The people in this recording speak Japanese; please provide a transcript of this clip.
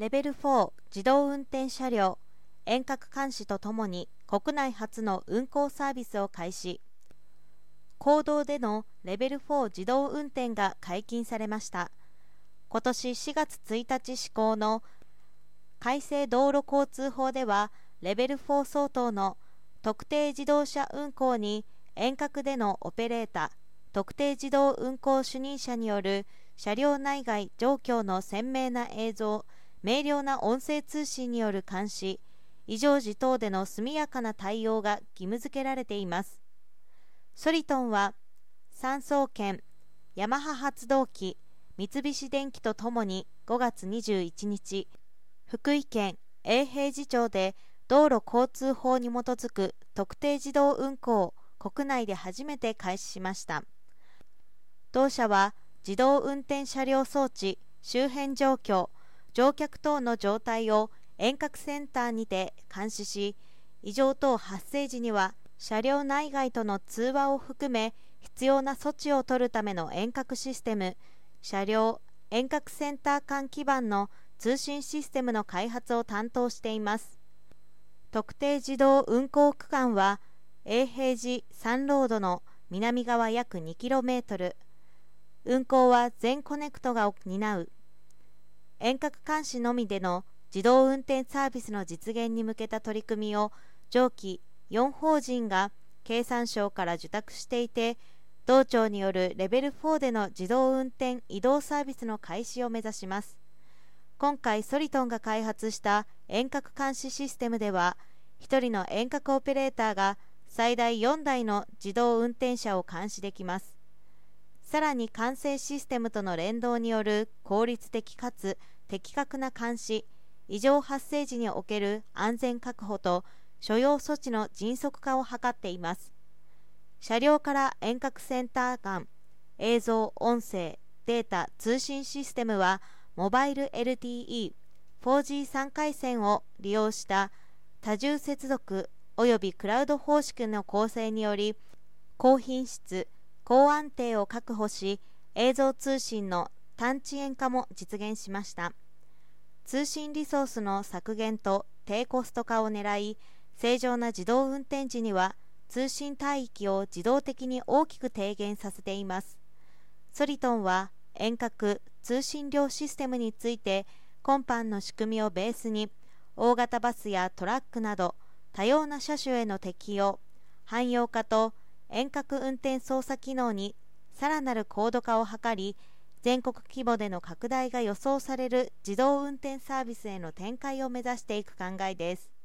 レベル4自動運転車両遠隔監視とともに国内初の運行サービスを開始。公道でのレベル4自動運転が解禁されました。今年4月1日施行の改正道路交通法ではレベル4相当の特定自動車運行に遠隔でのオペレーター特定自動運行主任者による車両内外状況の鮮明な映像明瞭な音声通信による監視異常時等での速やかな対応が義務付けられています。ソリトンは三層圏ヤマハ発動機三菱電機とともに5月21日福井県永平寺町で道路交通法に基づく特定自動運行を国内で初めて開始しました。同社は自動運転車両装置周辺状況乗客等の状態を遠隔センターにて監視し異常等発生時には車両内外との通話を含め必要な措置を取るための遠隔システム車両遠隔センター間基盤の通信システムの開発を担当しています。特定自動運行区間は永平寺3ロードの南側約 2km 運行は全コネクトが担う。遠隔監視のみでの自動運転サービスの実現に向けた取り組みを上記4法人が経産省から受託していて同庁によるレベル4での自動運転移動サービスの開始を目指します。今回ソリトンが開発した遠隔監視システムでは1人の遠隔オペレーターが最大4台の自動運転車を監視できます。さらに管制システムとの連動による効率的かつ的確な監視異常発生時における安全確保と所要措置の迅速化を図っています。車両から遠隔センター間映像音声データ通信システムはモバイル LTE4G3 回線を利用した多重接続およびクラウド方式の構成により高品質高安定を確保し映像通信の単遅延化も実現しました。通信リソースの削減と低コスト化を狙い正常な自動運転時には通信帯域を自動的に大きく低減させています。ソリトンは遠隔通信量システムについて今般の仕組みをベースに大型バスやトラックなど多様な車種への適用汎用化と遠隔運転操作機能にさらなる高度化を図り全国規模での拡大が予想される自動運転サービスへの展開を目指していく考えです。